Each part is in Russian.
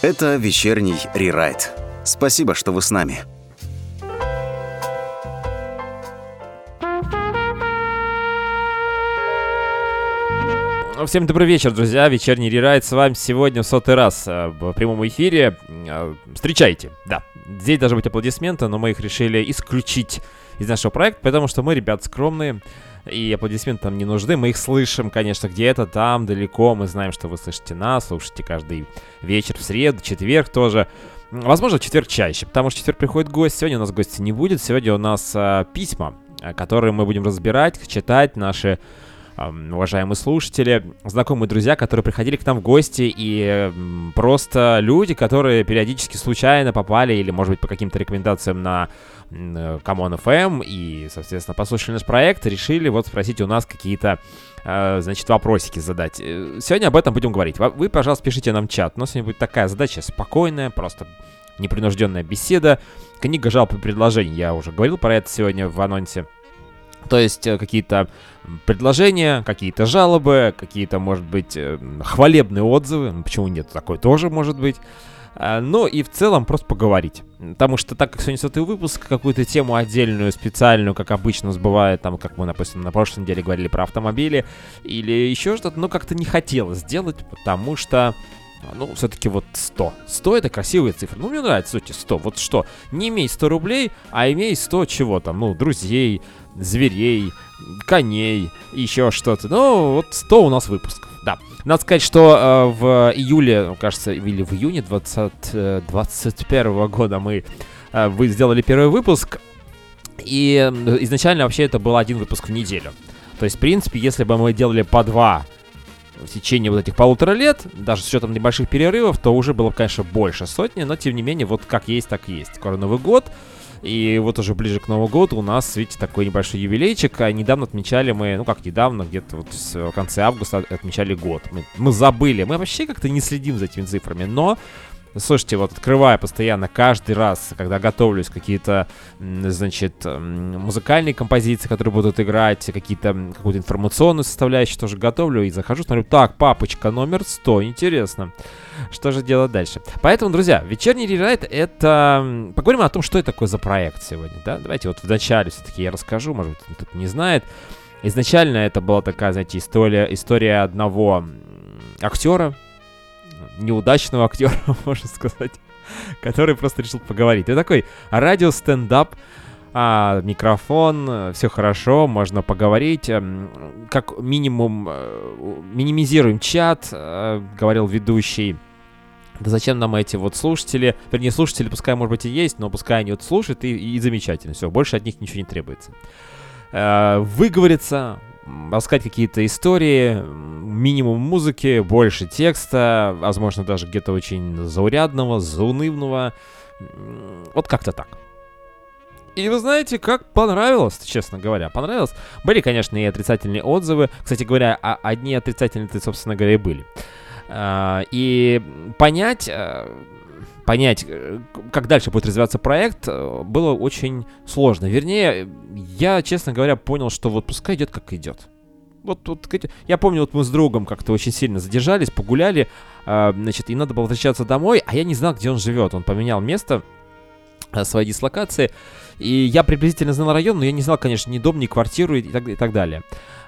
Это вечерний рерайт. Спасибо, что вы с нами. Всем добрый вечер, друзья. Вечерний рерайт с вами сегодня в сотый раз э, в прямом эфире. Э, встречайте. Да, здесь должны быть аплодисменты, но мы их решили исключить из нашего проекта, потому что мы, ребят, скромные, и аплодисменты нам не нужны. Мы их слышим, конечно, где-то там, далеко. Мы знаем, что вы слышите нас, слушаете каждый вечер в среду, четверг тоже. Возможно, четверг чаще, потому что четверг приходит гость. Сегодня у нас гостя не будет. Сегодня у нас а, письма, которые мы будем разбирать, читать, наши уважаемые слушатели, знакомые друзья, которые приходили к нам в гости, и просто люди, которые периодически случайно попали или, может быть, по каким-то рекомендациям на Common FM и, соответственно, послушали наш проект, решили вот спросить у нас какие-то, э, значит, вопросики задать. Э, сегодня об этом будем говорить. Вы, пожалуйста, пишите нам чат. У нас сегодня будет такая задача спокойная, просто непринужденная беседа. Книга жалоб и предложений. Я уже говорил про это сегодня в анонсе. То есть э, какие-то предложения, какие-то жалобы, какие-то, может быть, э, хвалебные отзывы. Ну, почему нет? Такое тоже может быть. Ну и в целом просто поговорить. Потому что так как сегодня сотый выпуск, какую-то тему отдельную, специальную, как обычно бывает, там, как мы, допустим, на прошлой неделе говорили про автомобили, или еще что-то, ну как-то не хотелось сделать, потому что ну, все-таки вот 100. 100 это красивая цифра. Ну, мне нравится, сути, 100. Вот что, не имей 100 рублей, а имей 100 чего там, ну, друзей, зверей, коней, еще что-то. Ну, вот 100 у нас выпусков, да. Надо сказать, что э, в июле, кажется, или в июне 20, 21 э, года мы э, вы сделали первый выпуск, и изначально вообще это был один выпуск в неделю. То есть, в принципе, если бы мы делали по два в течение вот этих полутора лет, даже с учетом небольших перерывов, то уже было, конечно, больше сотни, но тем не менее, вот как есть, так есть. Скоро Новый год, и вот уже ближе к Новому году у нас, видите, такой небольшой юбилейчик. А недавно отмечали мы, ну как недавно, где-то вот в конце августа отмечали год. Мы, мы забыли, мы вообще как-то не следим за этими цифрами, но Слушайте, вот открывая постоянно каждый раз, когда готовлюсь какие-то, значит, музыкальные композиции, которые будут играть, какие-то, какую-то информационную составляющую тоже готовлю и захожу, смотрю, так, папочка номер 100, интересно. Что же делать дальше? Поэтому, друзья, вечерний рерайт — это... Поговорим о том, что это такое за проект сегодня, да? Давайте вот вначале все-таки я расскажу, может быть, кто-то не знает. Изначально это была такая, знаете, история, история одного актера, неудачного актера, можно сказать, который просто решил поговорить. Это такой радио-стендап, а, микрофон, все хорошо, можно поговорить. Эм, как минимум э, минимизируем чат, э, говорил ведущий. Да зачем нам эти вот слушатели? Вернее, слушатели пускай, может быть, и есть, но пускай они вот слушают, и, и замечательно. Все, больше от них ничего не требуется. Э, выговориться, рассказать какие-то истории, минимум музыки, больше текста, возможно, даже где-то очень заурядного, заунывного. Вот как-то так. И вы знаете, как понравилось, честно говоря, понравилось. Были, конечно, и отрицательные отзывы. Кстати говоря, а одни отрицательные-то, собственно говоря, и были. А, и понять, э, понять, э, как дальше будет развиваться проект, э, было очень сложно. Вернее, я, честно говоря, понял, что вот пускай идет как идет. Вот, вот, я помню, вот мы с другом как-то очень сильно задержались, погуляли, э, значит, и надо было возвращаться домой, а я не знал, где он живет. Он поменял место э, своей дислокации, и я приблизительно знал район, но я не знал, конечно, ни дом, ни квартиру и так, и так далее.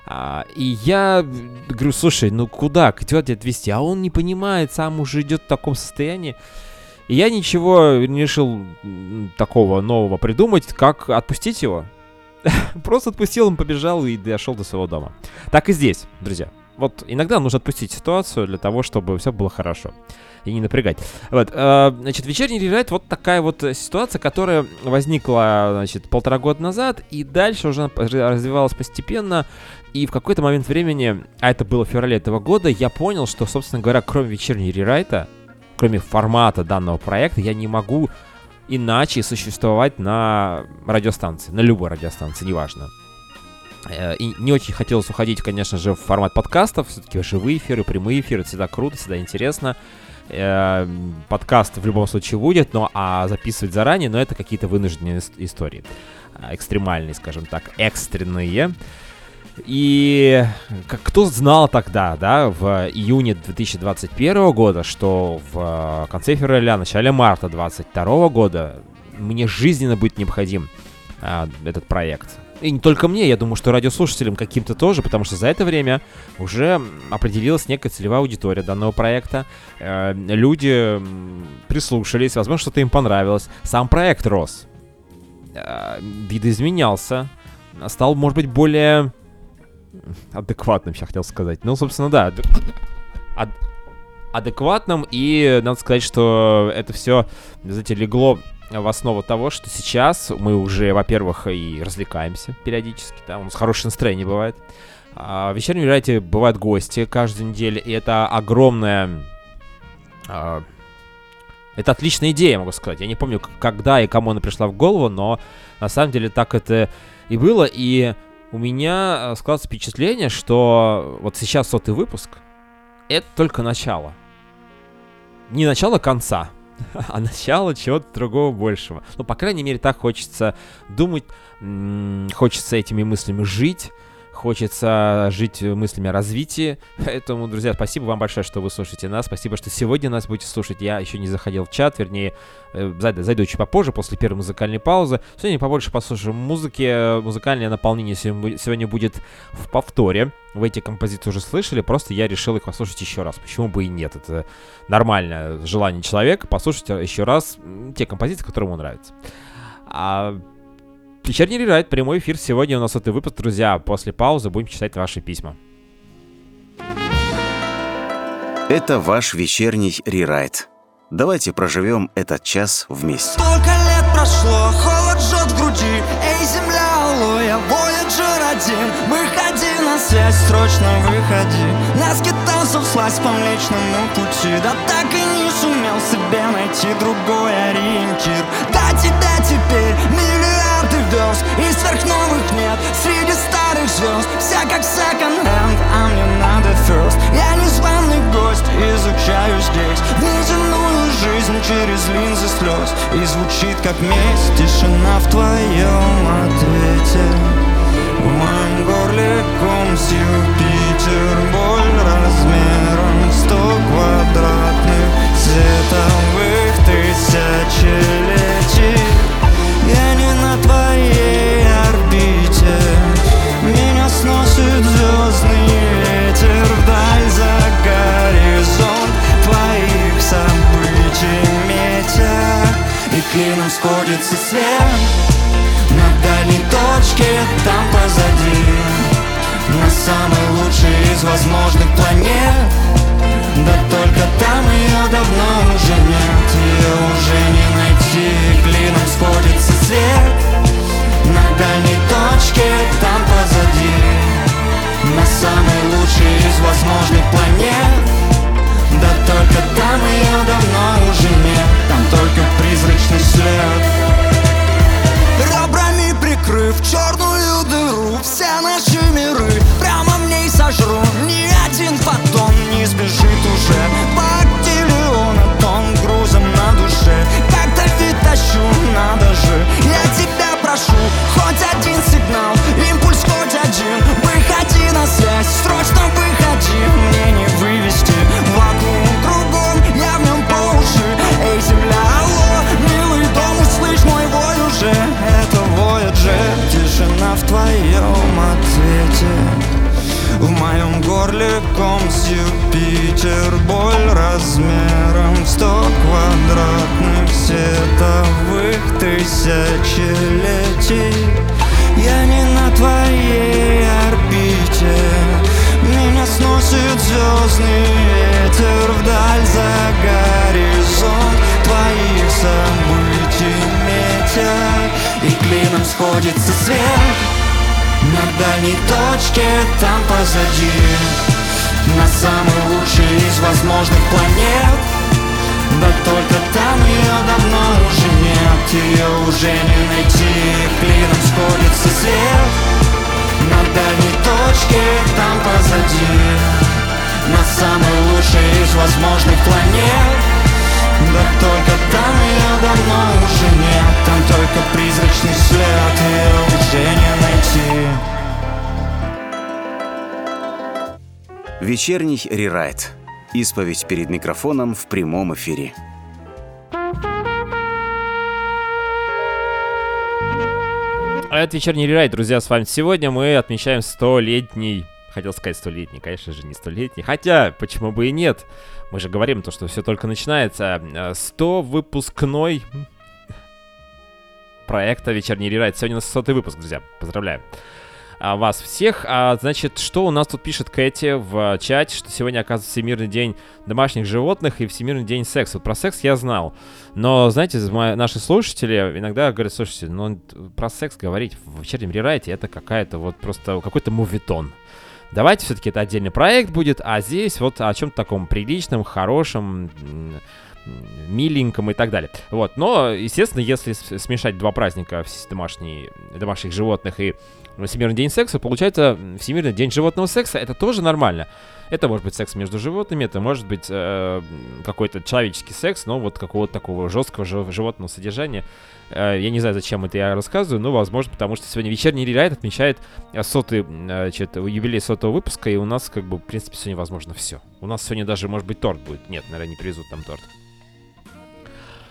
А, и я говорю, слушай, ну куда, куда тебя отвезти? А он не понимает, сам уже идет в таком состоянии. И я ничего не решил такого нового придумать, как отпустить его. Просто отпустил, он побежал и дошел до своего дома. Так и здесь, друзья. Вот иногда нужно отпустить ситуацию для того, чтобы все было хорошо. И не напрягать. Вот, э, значит, вечерний рерайт вот такая вот ситуация, которая возникла, значит, полтора года назад, и дальше уже развивалась постепенно. И в какой-то момент времени, а это было в феврале этого года, я понял, что, собственно говоря, кроме вечернего рерайта, кроме формата данного проекта, я не могу иначе существовать на радиостанции, на любой радиостанции, неважно. Э, и не очень хотелось уходить, конечно же, в формат подкастов. Все-таки живые эфиры, прямые эфиры, всегда круто, всегда интересно. Э, подкаст в любом случае будет, но а записывать заранее, но это какие-то вынужденные истории. Э, экстремальные, скажем так, экстренные. И кто знал тогда, да, в июне 2021 года, что в конце февраля, начале марта 2022 года мне жизненно будет необходим а, этот проект. И не только мне, я думаю, что радиослушателям каким-то тоже, потому что за это время уже определилась некая целевая аудитория данного проекта. Э, люди прислушались, возможно, что-то им понравилось. Сам проект рос. Э, видоизменялся. Стал, может быть, более адекватным, я хотел сказать. Ну, собственно, да. Ад адекватным, и надо сказать, что это все, знаете, легло в основу того, что сейчас мы уже, во-первых, и развлекаемся периодически, да, у нас хорошее настроение бывает. А в вечернем Юрайте бывают гости каждую неделю, и это огромная... А, это отличная идея, могу сказать. Я не помню, когда и кому она пришла в голову, но на самом деле так это и было, и у меня складывается впечатление, что вот сейчас сотый выпуск — это только начало. Не начало конца, а начало чего-то другого большего. Ну, по крайней мере, так хочется думать, хочется этими мыслями жить, хочется жить мыслями о развитии. Поэтому, друзья, спасибо вам большое, что вы слушаете нас. Спасибо, что сегодня нас будете слушать. Я еще не заходил в чат, вернее, э, зайду, зайду чуть попозже, после первой музыкальной паузы. Сегодня побольше послушаем музыки. Музыкальное наполнение сегодня будет в повторе. Вы эти композиции уже слышали, просто я решил их послушать еще раз. Почему бы и нет? Это нормальное желание человека послушать еще раз те композиции, которые ему нравятся. А Вечерний рерайт, прямой эфир. Сегодня у нас это выпуск, друзья. После паузы будем читать ваши письма. Это ваш вечерний рерайт. Давайте проживем этот час вместе. Столько лет прошло, холод жжет в груди Эй, земля, алоэ, Voyager один Выходи на связь, срочно выходи Нас китайцев слазь по млечному пути Да так и не сумел себе найти другой ориентир Да тебя теперь вез И сверхновых нет среди старых звезд. Вся как секонд-хенд, а мне надо first. Я незваный гость, изучаю здесь Неземную жизнь через линзы слез. И звучит как месть тишина в твоем ответе. В моем горле ком Юпитер клином сходится свет на дальней точке, там позади. На самой лучшей из возможных планет. Да только там ее давно уже нет. Ее уже не найти, клином сходится свет На дальней точке, там позади. На самой лучшей из возможных планет да только там ее давно уже нет Там только призрачный след Ее уже не найти Вечерний рерайт. Исповедь перед микрофоном в прямом эфире. А это вечерний рерайт, друзья, с вами сегодня мы отмечаем столетний Хотел сказать столетний, конечно же, не столетний. Хотя, почему бы и нет? Мы же говорим то, что все только начинается. 100 выпускной проекта «Вечерний рерайт». Сегодня у нас 100 выпуск, друзья. Поздравляю а, вас всех. А, значит, что у нас тут пишет Кэти в чате, что сегодня, оказывается, Всемирный день домашних животных и Всемирный день секса. Вот про секс я знал. Но, знаете, наши слушатели иногда говорят, слушайте, ну, про секс говорить в вечернем рерайте это какая-то вот просто какой-то мувитон. Давайте все-таки это отдельный проект будет, а здесь вот о чем-то таком приличном, хорошем, миленьком и так далее. Вот, но, естественно, если смешать два праздника домашние, домашних животных и Всемирный день секса, получается Всемирный день животного секса, это тоже нормально. Это может быть секс между животными, это может быть э, какой-то человеческий секс, но вот какого-то такого жесткого животного содержания. Э, я не знаю, зачем это я рассказываю, но, возможно, потому что сегодня вечерний рерайт отмечает э, сотый, значит, юбилей сотого выпуска, и у нас, как бы, в принципе, сегодня возможно все. У нас сегодня даже, может быть, торт будет. Нет, наверное, не привезут там торт.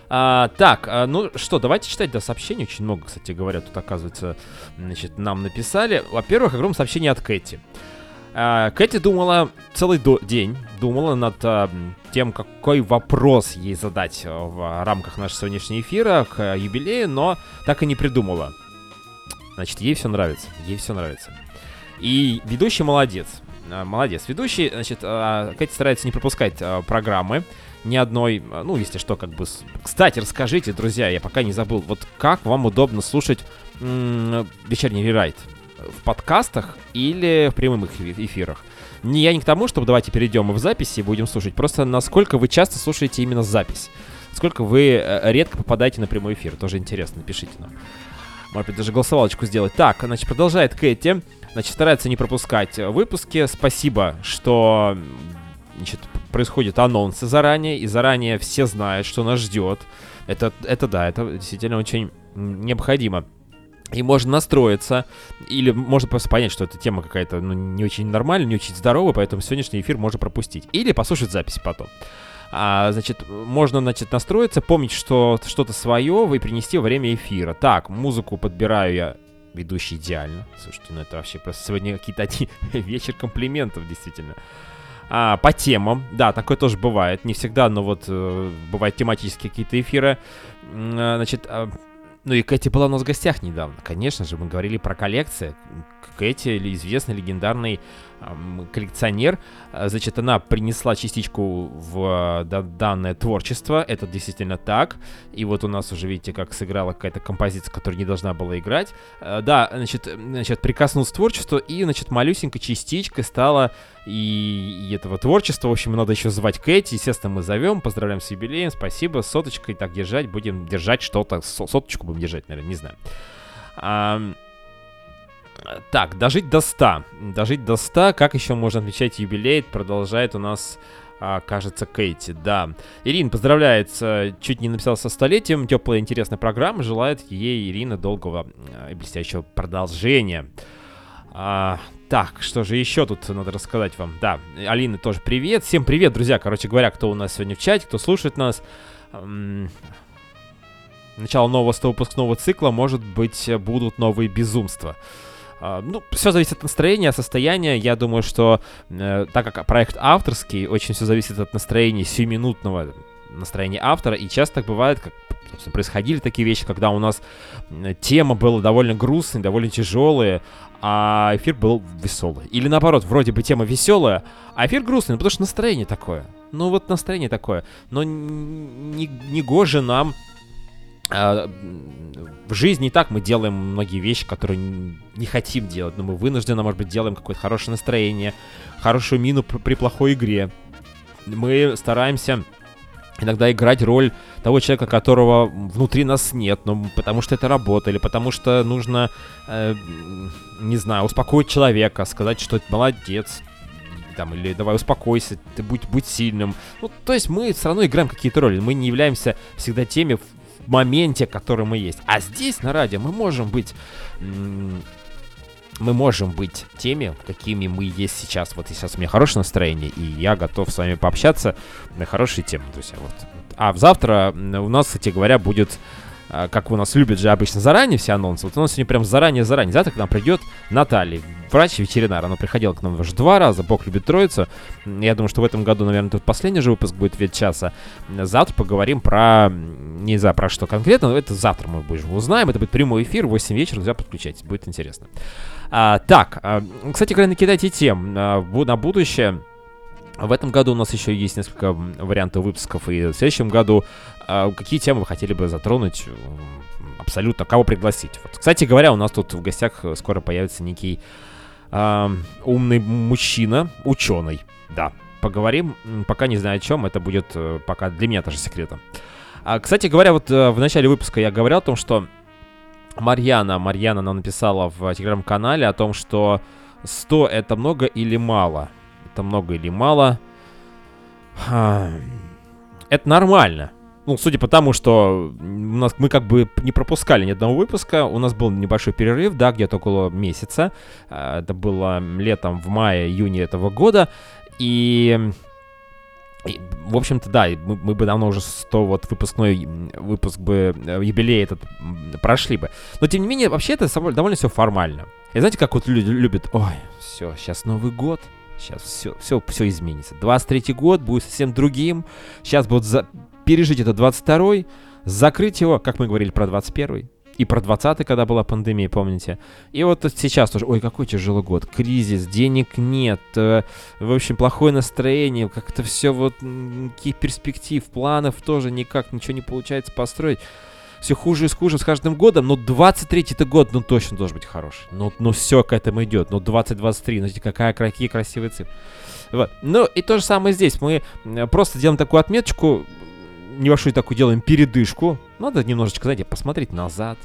А, так, а, ну что, давайте читать до сообщений. Очень много, кстати говоря, тут, оказывается, значит, нам написали. Во-первых, огромное сообщение от Кэти. А, Кэти думала целый до- день, думала над а, тем, какой вопрос ей задать в рамках нашего сегодняшнего эфира к юбилею, но так и не придумала. Значит, ей все нравится, ей все нравится. И ведущий молодец. А, молодец. Ведущий, значит, а, Кэти старается не пропускать а, программы ни одной, ну, если что, как бы... Кстати, расскажите, друзья, я пока не забыл, вот как вам удобно слушать м- вечерний рерайт? В подкастах или в прямых эфирах? Не, я не к тому, чтобы давайте перейдем в записи и будем слушать, просто насколько вы часто слушаете именно запись. Сколько вы э, редко попадаете на прямой эфир, тоже интересно, пишите нам. Может быть, даже голосовалочку сделать. Так, значит, продолжает Кэти. Значит, старается не пропускать выпуски. Спасибо, что значит, происходят анонсы заранее, и заранее все знают, что нас ждет. Это, это да, это действительно очень необходимо. И можно настроиться, или можно просто понять, что эта тема какая-то ну, не очень нормальная, не очень здоровая, поэтому сегодняшний эфир можно пропустить. Или послушать запись потом. А, значит, можно, значит, настроиться, помнить, что что-то свое вы принести во время эфира. Так, музыку подбираю я ведущий идеально. Слушайте, ну это вообще просто сегодня какие-то один вечер комплиментов, действительно. А, по темам, да, такое тоже бывает. Не всегда, но вот э, бывают тематические какие-то эфиры. А, значит, а, ну и Кэти была у нас в гостях недавно. Конечно же, мы говорили про коллекции. Кэти, известный легендарный коллекционер. А, значит, она принесла частичку в да, данное творчество. Это действительно так. И вот у нас уже, видите, как сыграла какая-то композиция, которая не должна была играть. А, да, значит, значит прикоснулся к творчеству, и, значит, малюсенькая частичка стала и, и этого творчества. В общем, надо еще звать Кэти. Естественно, мы зовем, поздравляем с юбилеем. Спасибо, соточкой так держать. Будем держать что-то. Соточку будем держать, наверное, не знаю. Так, дожить до 100. Дожить до 100. Как еще можно отмечать юбилей? Продолжает у нас, а, кажется, Кейти. Да. Ирина поздравляется. Чуть не написал со столетием. Теплая интересная программа. Желает ей, Ирина, долгого а, и блестящего продолжения. А, так, что же еще тут надо рассказать вам? Да, Алина тоже привет. Всем привет, друзья. Короче говоря, кто у нас сегодня в чате, кто слушает нас. Начало нового 100 выпускного цикла, может быть, будут новые безумства. А, ну, все зависит от настроения, состояния. Я думаю, что э, так как проект авторский, очень все зависит от настроения сиюминутного настроения автора. И часто так бывает, как происходили такие вещи, когда у нас тема была довольно грустная, довольно тяжелая, а эфир был веселый. Или наоборот, вроде бы тема веселая, а эфир грустный, ну, потому что настроение такое. Ну вот настроение такое. Но не, не гоже нам в жизни и так мы делаем многие вещи, которые не хотим делать, но мы вынуждены, может быть, делаем какое-то хорошее настроение, хорошую мину при плохой игре. Мы стараемся иногда играть роль того человека, которого внутри нас нет, но потому что это работа, или потому что нужно, э, не знаю, успокоить человека, сказать, что молодец, там, или давай успокойся, ты будь, будь сильным. Ну, то есть мы все равно играем какие-то роли, мы не являемся всегда теми, моменте, который мы есть. А здесь на радио мы можем быть мы можем быть теми, какими мы есть сейчас. Вот сейчас у меня хорошее настроение, и я готов с вами пообщаться на хорошие темы, друзья. Вот. А завтра у нас, кстати говоря, будет как у нас любят же обычно заранее все анонсы, вот у нас сегодня прям заранее-заранее. Завтра к нам придет Наталья, врач-ветеринар. Она приходила к нам уже два раза, Бог любит троицу. Я думаю, что в этом году, наверное, тут последний же выпуск будет ветчаса. Завтра поговорим про, не знаю, про что конкретно, но это завтра мы будем узнаем. Это будет прямой эфир, 8 вечера, друзья, подключайтесь, будет интересно. А, так, а, кстати говоря, накидайте тем а, на будущее. В этом году у нас еще есть несколько вариантов выпусков, и в следующем году э, какие темы вы хотели бы затронуть абсолютно, кого пригласить. Вот. Кстати говоря, у нас тут в гостях скоро появится некий э, умный мужчина, ученый, да. Поговорим, пока не знаю о чем, это будет э, пока для меня тоже секретом. А, кстати говоря, вот э, в начале выпуска я говорил о том, что Марьяна, Марьяна нам написала в телеграм-канале о том, что 100 это много или мало это много или мало. Это нормально. Ну, судя по тому, что у нас мы как бы не пропускали ни одного выпуска, у нас был небольшой перерыв, да, где-то около месяца. А, это было летом, в мае-июне этого года. И и, в общем-то, да, мы, мы бы давно уже 100 вот выпускной выпуск бы, э, юбилей этот прошли бы. Но, тем не менее, вообще это довольно все формально. И знаете, как вот люди любят, ой, все, сейчас Новый год, Сейчас все, все, все изменится. 23 год будет совсем другим. Сейчас будут за... пережить это 22-й, закрыть его, как мы говорили про 21-й. И про 20-й, когда была пандемия, помните? И вот сейчас тоже, ой, какой тяжелый год, кризис, денег нет, э, в общем, плохое настроение, как-то все вот, никаких перспектив, планов тоже никак, ничего не получается построить все хуже и хуже с каждым годом, но 23-й год, ну, точно должен быть хороший. Ну, ну все к этому идет. Ну, 2023, ну, какая, какие красивые цифры. Вот. Ну, и то же самое здесь. Мы э, просто делаем такую отметочку, небольшую такую делаем передышку. Надо немножечко, знаете, посмотреть назад,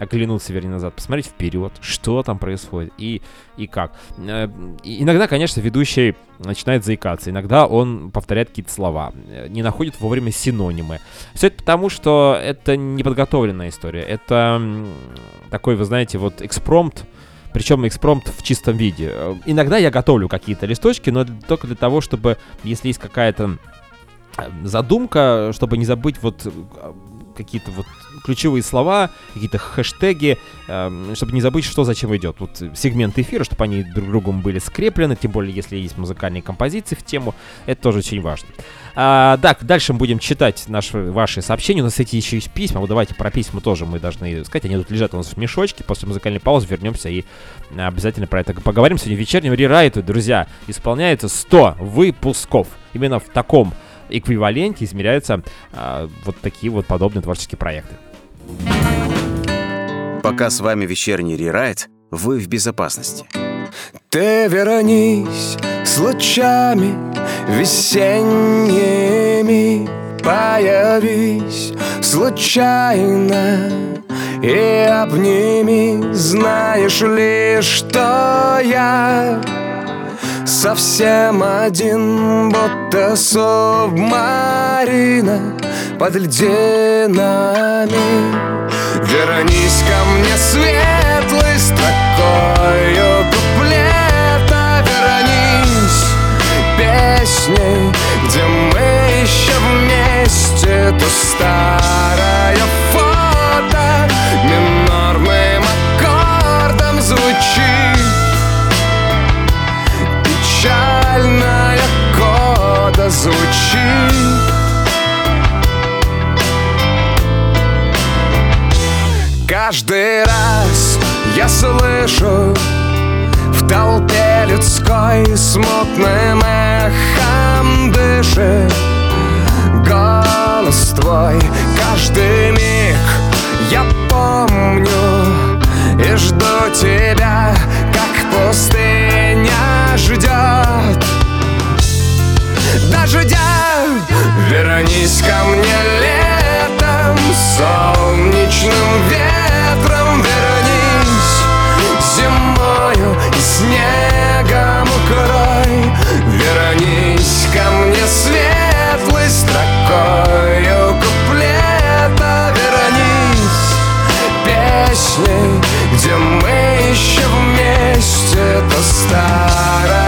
оглянуться, вернее, назад, посмотреть вперед, что там происходит и, и как. Э, иногда, конечно, ведущий начинает заикаться, иногда он повторяет какие-то слова, э, не находит вовремя синонимы. Все это потому, что это неподготовленная история, это такой, вы знаете, вот экспромт, причем экспромт в чистом виде. Э, иногда я готовлю какие-то листочки, но только для того, чтобы, если есть какая-то задумка, чтобы не забыть вот какие-то вот ключевые слова, какие-то хэштеги, э, чтобы не забыть, что зачем идет. Вот сегмент эфира, чтобы они друг другом были скреплены, тем более, если есть музыкальные композиции в тему, это тоже очень важно. А, так, дальше мы будем читать наши, ваши сообщения. У нас, эти еще есть письма. Вот давайте про письма тоже мы должны сказать. Они тут лежат у нас в мешочке. После музыкальной паузы вернемся и обязательно про это поговорим. Сегодня вечернего рерайту, друзья, исполняется 100 выпусков. Именно в таком эквиваленте измеряются а, вот такие вот подобные творческие проекты. Пока с вами вечерний рерайт, вы в безопасности. Ты вернись с лучами весенними Появись случайно и обними Знаешь ли, что я Совсем один, будто субмарина под льдинами Вернись ко мне светлой строкою куплета. Вернись песней, где мы еще вместе То старое Каждый раз я слышу В толпе людской смутным эхом дышит Голос твой каждый миг я помню И жду тебя, как пустыня ждет Дождя Вернись ко мне летом Солнечным ветром песней Где мы еще вместе, это старая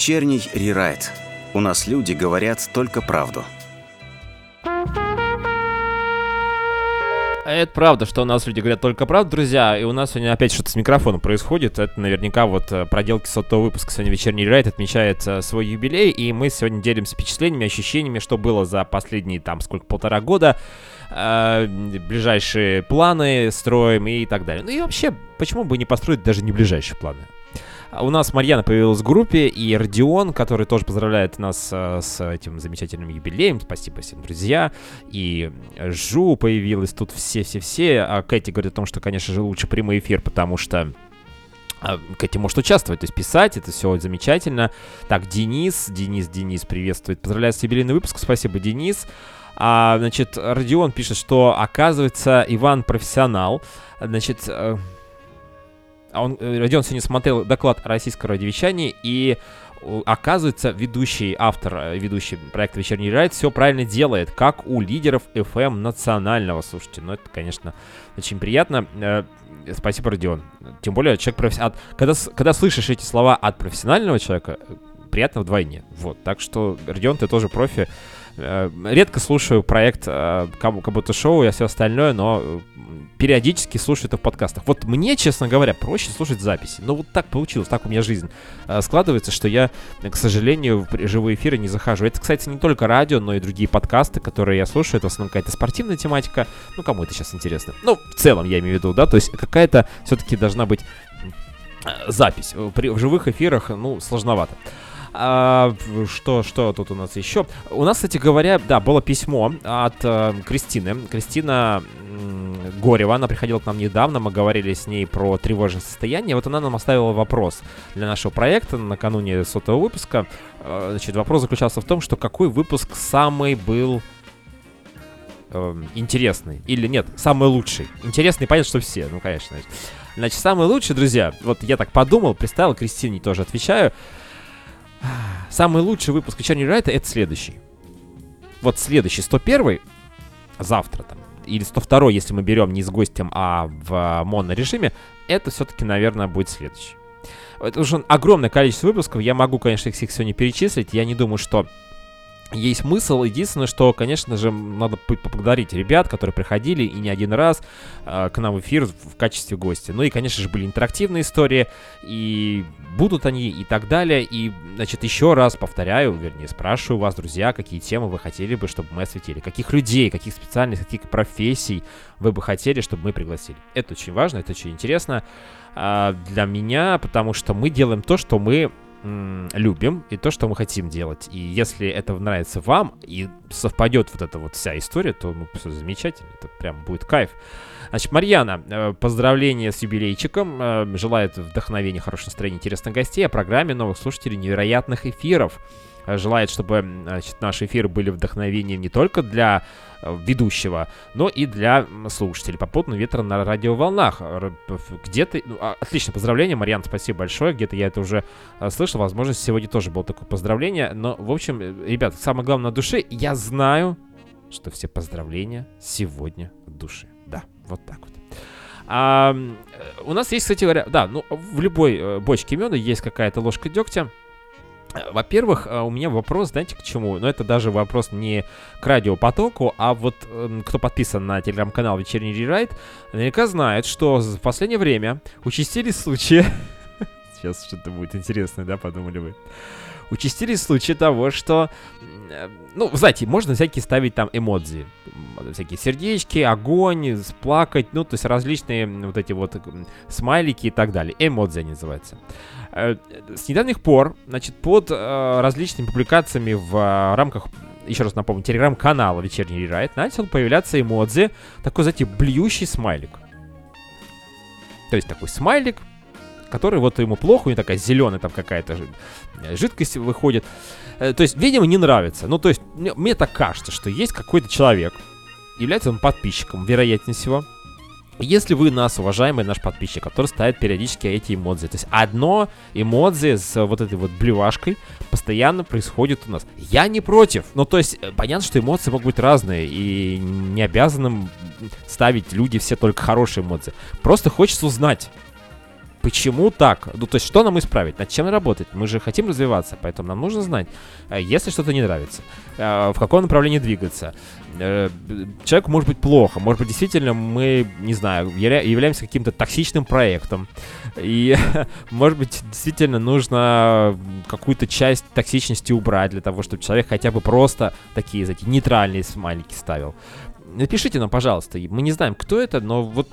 Вечерний рерайт. У нас люди говорят только правду. Это правда, что у нас люди говорят только правду, друзья, и у нас сегодня опять что-то с микрофоном происходит. Это наверняка вот э, проделки сотого выпуска. Сегодня вечерний райд отмечает э, свой юбилей, и мы сегодня делимся впечатлениями, ощущениями, что было за последние там сколько, полтора года, э, ближайшие планы строим и так далее. Ну и вообще, почему бы не построить даже не ближайшие планы? А У нас Марьяна появилась в группе, и Родион, который тоже поздравляет нас э, с этим замечательным юбилеем. Спасибо всем, друзья. И Жу появилась, тут все-все-все. А Кэти говорит о том, что, конечно же, лучше прямой эфир, потому что а, Кэти может участвовать, то есть писать, это все замечательно. Так, Денис, Денис, Денис приветствует. Поздравляю с юбилейным выпуском, спасибо, Денис. А, значит, Родион пишет, что, оказывается, Иван профессионал. Значит, э, а он, э, Родион сегодня смотрел доклад российского радиовещания, и э, оказывается, ведущий, автор, э, ведущий проекта «Вечерний райд» все правильно делает, как у лидеров FM национального. Слушайте, ну это, конечно, очень приятно. Э, Спасибо, Родион. Тем более, человек профессионал. Когда, с- когда слышишь эти слова от профессионального человека, приятно вдвойне. Вот, так что, Родион, ты тоже профи. Э, Редко слушаю проект э, будто шоу и все остальное, но э, периодически слушаю это в подкастах. Вот мне, честно говоря, проще слушать записи. Но вот так получилось, так у меня жизнь складывается, что я, к сожалению, в живые эфиры не захожу. Это, кстати, не только радио, но и другие подкасты, которые я слушаю. Это в основном какая-то спортивная тематика. Ну, кому это сейчас интересно. Ну, в целом, я имею в виду, да, то есть какая-то все-таки должна быть запись. При, в живых эфирах, ну, сложновато. А, что, что тут у нас еще? У нас, кстати говоря, да, было письмо от э, Кристины. Кристина м, Горева, она приходила к нам недавно, мы говорили с ней про тревожное состояние. Вот она нам оставила вопрос для нашего проекта накануне сотого выпуска. Э, Значит, вопрос заключался в том, что какой выпуск самый был эм, интересный. Или нет, самый лучший. Интересный, понятно, что все, ну, конечно. Значит, самый лучший, друзья, вот я так подумал, представил, Кристине тоже отвечаю. Самый лучший выпуск вечерней райта это следующий. Вот следующий, 101 завтра там, или 102 если мы берем не с гостем, а в монорежиме, это все-таки, наверное, будет следующий. Это уже огромное количество выпусков, я могу, конечно, их всех сегодня перечислить, я не думаю, что есть смысл. Единственное, что, конечно же, надо поблагодарить ребят, которые приходили и не один раз э, к нам в эфир в качестве гостя. Ну и, конечно же, были интерактивные истории, и будут они и так далее. И, значит, еще раз повторяю, вернее, спрашиваю вас, друзья, какие темы вы хотели бы, чтобы мы осветили. Каких людей, каких специальностей, каких профессий вы бы хотели, чтобы мы пригласили. Это очень важно, это очень интересно а, для меня, потому что мы делаем то, что мы любим и то, что мы хотим делать. И если это нравится вам и совпадет вот эта вот вся история, то ну все замечательно, это прям будет кайф. Значит, Марьяна, э, поздравления с юбилейчиком, э, желает вдохновения, хорошего настроения, интересных гостей, о программе новых слушателей, невероятных эфиров. Э, Желает, чтобы значит, наши эфиры были вдохновением не только для э, ведущего, но и для слушателей. Попутно ветра на радиоволнах. Где-то... ну, а, отлично, поздравления, Марьян, спасибо большое. Где-то я это уже э, слышал. Возможно, сегодня тоже было такое поздравление. Но, в общем, ребят, самое главное на душе. Я знаю, что все поздравления сегодня от души. Да, вот так вот. А, у нас есть, кстати говоря, да, ну, в любой бочке меда есть какая-то ложка дегтя. Э, Во-первых, э, у меня вопрос, знаете, к чему? Но это даже вопрос не к радиопотоку, а вот эм, кто подписан на телеграм-канал «Вечерний рерайт», наверняка знает, что в последнее время участились случаи... Сейчас что-то будет интересное, да, подумали вы? Участились случаи того, что... э, Ну, знаете, можно всякие ставить там эмодзи. Всякие сердечки, огонь, сплакать, ну, то есть различные вот эти вот смайлики и так далее. Эмодзи они называются. Э, С недавних пор, значит, под э, различными публикациями в рамках, еще раз напомню, телеграм-канала «Вечерний рерайт» начал появляться эмодзи, такой, знаете, блюющий смайлик. То есть такой смайлик, который вот ему плохо, у него такая зеленая там какая-то жи- жидкость выходит. Э, То есть, видимо, не нравится. Ну, то есть, мне, мне так кажется, что есть какой-то человек, является он подписчиком, вероятнее всего. Если вы нас, уважаемый наш подписчик, который ставит периодически эти эмодзи, то есть одно эмодзи с вот этой вот блевашкой постоянно происходит у нас. Я не против. Ну, то есть, э, понятно, что эмоции могут быть разные, и не обязаны ставить люди все только хорошие эмоции. Просто хочется узнать, Почему так? Ну, то есть, что нам исправить? Над чем работать? Мы же хотим развиваться, поэтому нам нужно знать, э, если что-то не нравится, э, в каком направлении двигаться. Э, Человеку может быть плохо, может быть, действительно мы, не знаю, явля- являемся каким-то токсичным проектом, и, может быть, действительно нужно какую-то часть токсичности убрать для того, чтобы человек хотя бы просто такие, знаете, нейтральные смайлики ставил. Напишите нам, пожалуйста, мы не знаем, кто это, но вот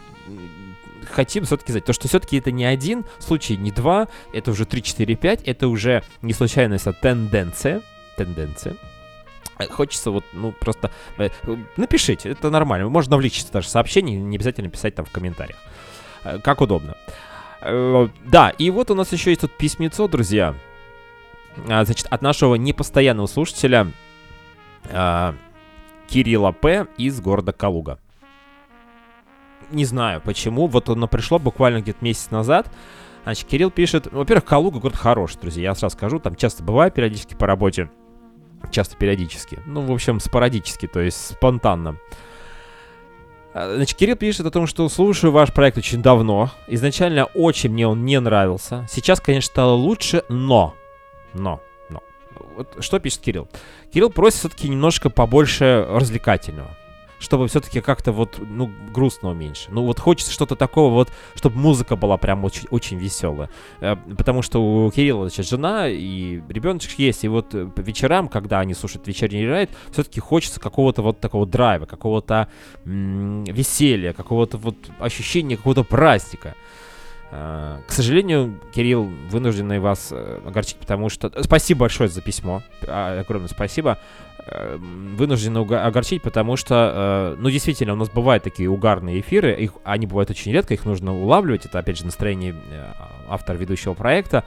хотим все-таки знать, то, что все-таки это не один случай, не два, это уже 3, 4, 5, это уже не случайность, а тенденция. Тенденция. Э, Хочется вот, ну, просто... э, Напишите, это нормально. Можно в личности даже сообщение, не обязательно писать там в комментариях. Э, Как удобно. Да, и вот у нас еще есть тут письмецо, друзья. А, Значит, от нашего непостоянного слушателя а, Кирилла П. из города Калуга. Не знаю почему, вот оно пришло буквально где-то месяц назад. Значит, Кирилл пишет, во-первых, Калуга город хороший, друзья, я сразу скажу, там часто бываю периодически по работе. Часто периодически. Ну, в общем, спорадически, то есть спонтанно. А, Значит, Кирилл пишет о том, что слушаю ваш проект очень давно. Изначально очень мне он не нравился. Сейчас, конечно, стало лучше. Но... Но... Вот что пишет Кирилл? Кирилл просит все-таки немножко побольше развлекательного. Чтобы все-таки как-то вот, ну, грустного меньше. Ну, вот хочется что-то такого вот, чтобы музыка была прям очень, очень веселая. Э, Потому что у Кирилла, значит, жена и ребеночек есть. И вот э, по вечерам, когда они слушают вечерний райд, все-таки хочется какого-то вот такого драйва, какого-то м, веселья, какого-то вот ощущения какого-то праздника. А, К сожалению, Кирилл, вынужденный вас э, огорчить, потому что... Спасибо большое за письмо. а, Огромное спасибо. Э, Вынуждены огорчить, потому что, э, ну, действительно, у нас бывают такие угарные эфиры. Их, они бывают очень редко, их нужно улавливать. Это, опять же, настроение э, автора ведущего проекта.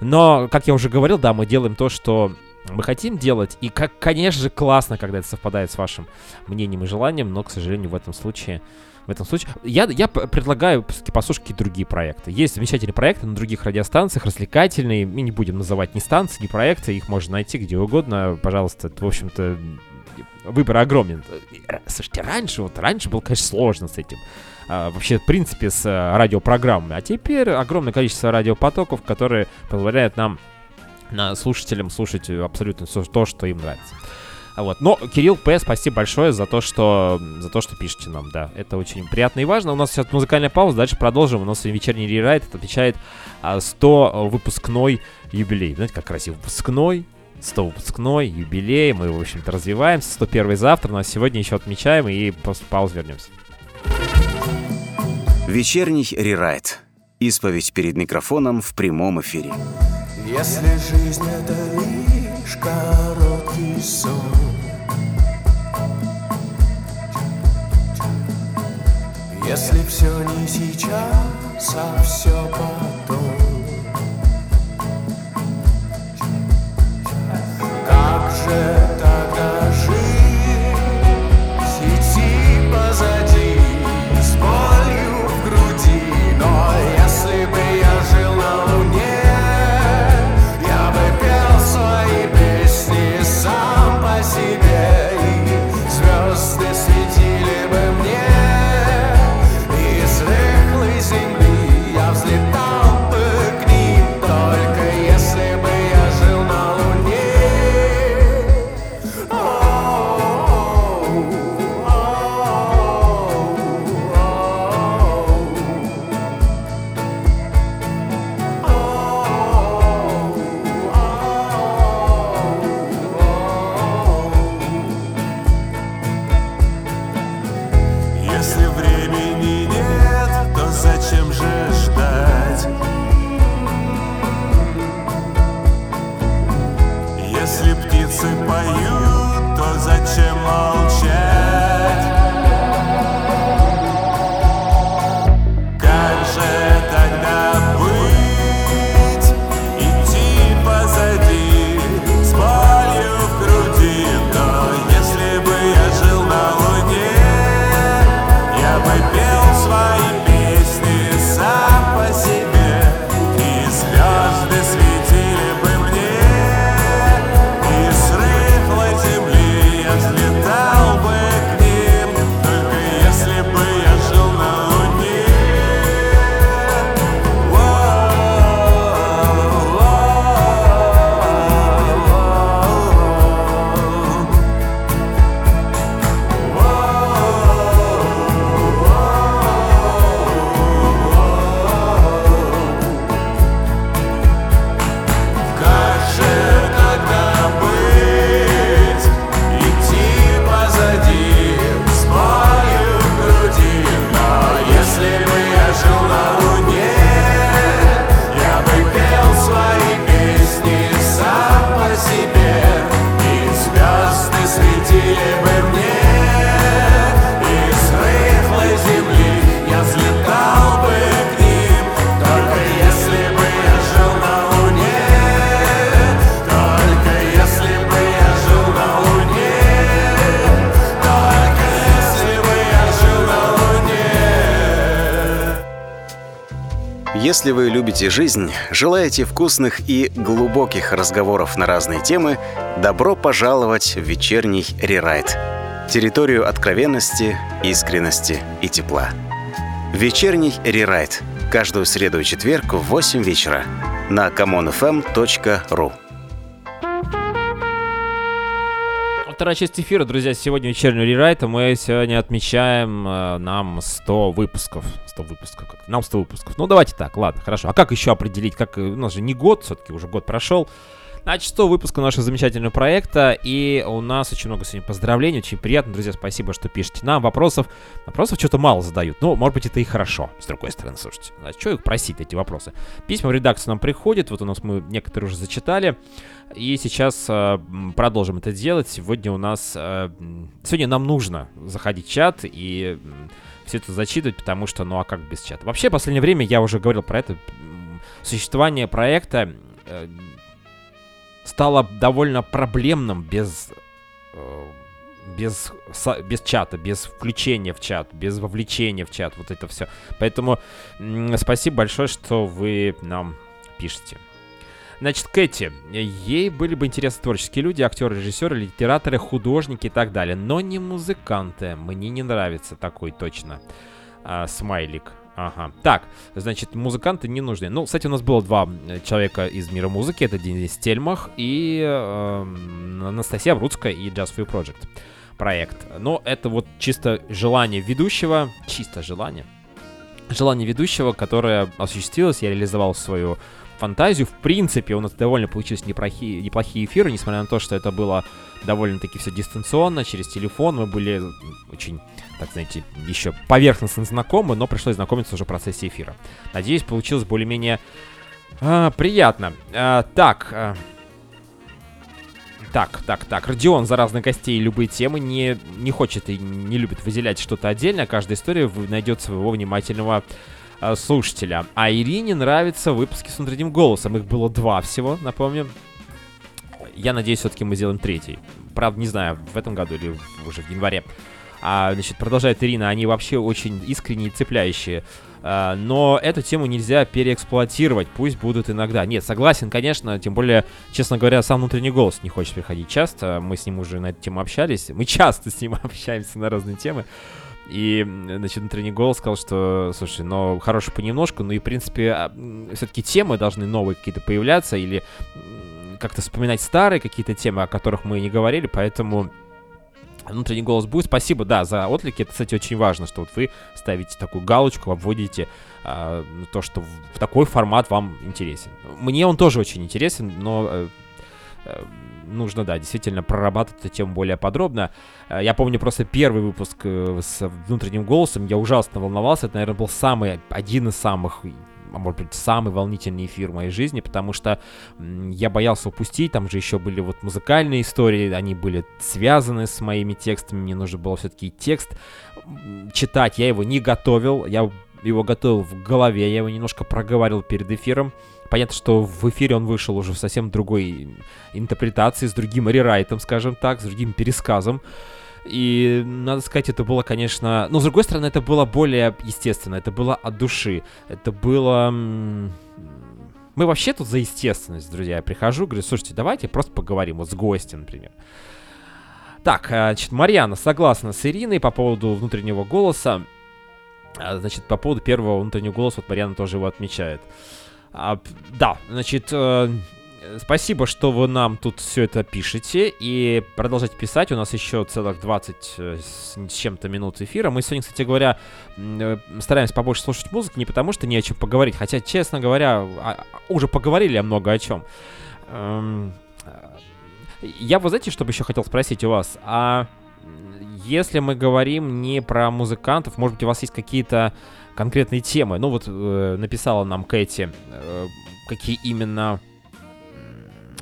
Но, как я уже говорил, да, мы делаем то, что мы хотим делать. И, как, конечно же, классно, когда это совпадает с вашим мнением и желанием, но, к сожалению, в этом случае в этом случае. Я, я предлагаю всё-таки послушать какие-то другие проекты. Есть замечательные проекты на других радиостанциях, развлекательные. Мы не будем называть ни станции, ни проекты. Их можно найти где угодно. Пожалуйста, в общем-то, выбор огромен. Э, Слушайте, раньше, вот раньше было, конечно, сложно с этим. А, вообще, в принципе, с а, радиопрограммами. А теперь огромное количество радиопотоков, которые позволяют нам, на слушателям, слушать абсолютно всё то, что им нравится. А Вот. Но, Кирилл П, спасибо большое за то, что, за то, что пишете нам, да. Это очень приятно и важно. У нас сейчас музыкальная пауза, дальше продолжим. У нас сегодня вечерний рерайт отвечает а, 100 выпускной юбилей. Знаете, как красиво. Выпускной, 100 выпускной, юбилей. Мы, в общем-то, развиваемся. 101 завтра, но сегодня еще отмечаем и после паузы вернемся. Вечерний рерайт. Исповедь перед микрофоном в прямом эфире. Если жизнь это лишь короткий сон Если все не сейчас, а все потом. Как же Если вы любите жизнь, желаете вкусных и глубоких разговоров на разные темы, добро пожаловать в вечерний рерайт. Территорию откровенности, искренности и тепла. Вечерний рерайт. Каждую среду и четверг в 8 вечера на commonfm.ru. Вторая часть эфира, друзья, сегодня вечернего рерайта. Мы сегодня отмечаем э, нам 100 выпусков. 100 выпусков. Как? Нам 100 выпусков. Ну, давайте так, ладно, хорошо. А как еще определить? Как, э, у нас же не год, все-таки уже год прошел. Значит, 100 выпусков нашего замечательного проекта. И у нас очень много сегодня поздравлений. Очень приятно, друзья. Спасибо, что пишете нам. Вопросов, вопросов что-то мало задают. Ну, может быть, это и хорошо, с другой стороны, слушайте. А что их просить, эти вопросы? Письма в редакцию нам приходят. Вот у нас мы некоторые уже зачитали. И сейчас э, продолжим это делать. Сегодня у нас... э, сегодня нам нужно заходить в чат и все это зачитывать, потому что, ну а как без чата? Вообще, в последнее время я уже говорил про это. Существование проекта э, стало довольно проблемным без... э, без, без чата, без включения в чат, без вовлечения в чат, вот это все. Поэтому спасибо большое, что вы нам пишете. Значит, Кэти, ей были бы интересны творческие люди, актеры, режиссеры, литераторы, художники и так далее, но не музыканты. Мне не нравится такой точно. А, смайлик. Ага. Так, значит, музыканты не нужны. Ну, кстати, у нас было два э, человека из мира музыки. Это Денис Тельмах и эм, Анастасия Бруцкая и Just You Project проект. Но это вот чисто желание ведущего, чисто желание, желание ведущего, которое осуществилось, я реализовал свою фантазию. В принципе, у нас довольно получились неплохие, неплохие эфиры, несмотря на то, что это было довольно-таки все дистанционно, через телефон. Мы были очень, так знаете, еще поверхностно знакомы, но пришлось знакомиться уже в процессе эфира. Надеюсь, получилось более-менее а, приятно. А, так, а, так, так, так. Родион за разных гостей любые темы не, не хочет и не любит выделять что-то отдельно. Каждая история найдет своего внимательного э, слушателя. А Ирине нравятся выпуски с внутренним голосом. Их было два всего, напомню. Я надеюсь, все-таки мы сделаем третий. Правда, не знаю, в этом году или уже в январе. А, значит, продолжает Ирина, они вообще очень искренние и цепляющие. А, но эту тему нельзя переэксплуатировать, пусть будут иногда. Нет, согласен, конечно, тем более, честно говоря, сам внутренний голос не хочет приходить часто. Мы с ним уже на эту тему общались. Мы часто с ним общаемся на разные темы. И, значит, внутренний голос сказал, что, слушай, ну, хороший понемножку, ну и, в принципе, все-таки темы должны новые какие-то появляться или как-то вспоминать старые какие-то темы, о которых мы не говорили, поэтому внутренний голос будет. Спасибо, да, за отклики. Это, кстати, очень важно, что вот вы ставите такую галочку, обводите а, ну, то, что в такой формат вам интересен. Мне он тоже очень интересен, но э, э, нужно, да, действительно прорабатывать эту тему более подробно. Э, я помню просто первый выпуск э, с внутренним голосом, я ужасно волновался, это, наверное, был самый, один из самых а может быть, самый волнительный эфир в моей жизни, потому что я боялся упустить, там же еще были вот музыкальные истории, они были связаны с моими текстами, мне нужно было все-таки текст читать, я его не готовил, я его готовил в голове, я его немножко проговаривал перед эфиром. Понятно, что в эфире он вышел уже в совсем другой интерпретации, с другим рерайтом, скажем так, с другим пересказом. И, надо сказать, это было, конечно... Но, с другой стороны, это было более естественно. Это было от души. Это было... Мы вообще тут за естественность, друзья. Я прихожу, говорю, слушайте, давайте просто поговорим. Вот с гостем, например. Так, э, значит, Марьяна согласна с Ириной по поводу внутреннего голоса. А, значит, по поводу первого внутреннего голоса, вот Марьяна тоже его отмечает. А, да, значит, э, спасибо, что вы нам тут все это пишете. И продолжайте писать. У нас еще целых 20 э, с, чем-то минут эфира. Мы сегодня, кстати говоря, э, стараемся побольше слушать музыку, не потому что не о чем поговорить. Хотя, честно говоря, а, уже поговорили много о чем. Эм, я, вы знаете, что бы еще хотел спросить у вас? А если мы говорим не про музыкантов, может быть, у вас есть какие-то конкретные темы. Ну вот э, написала нам Кэти, э, какие именно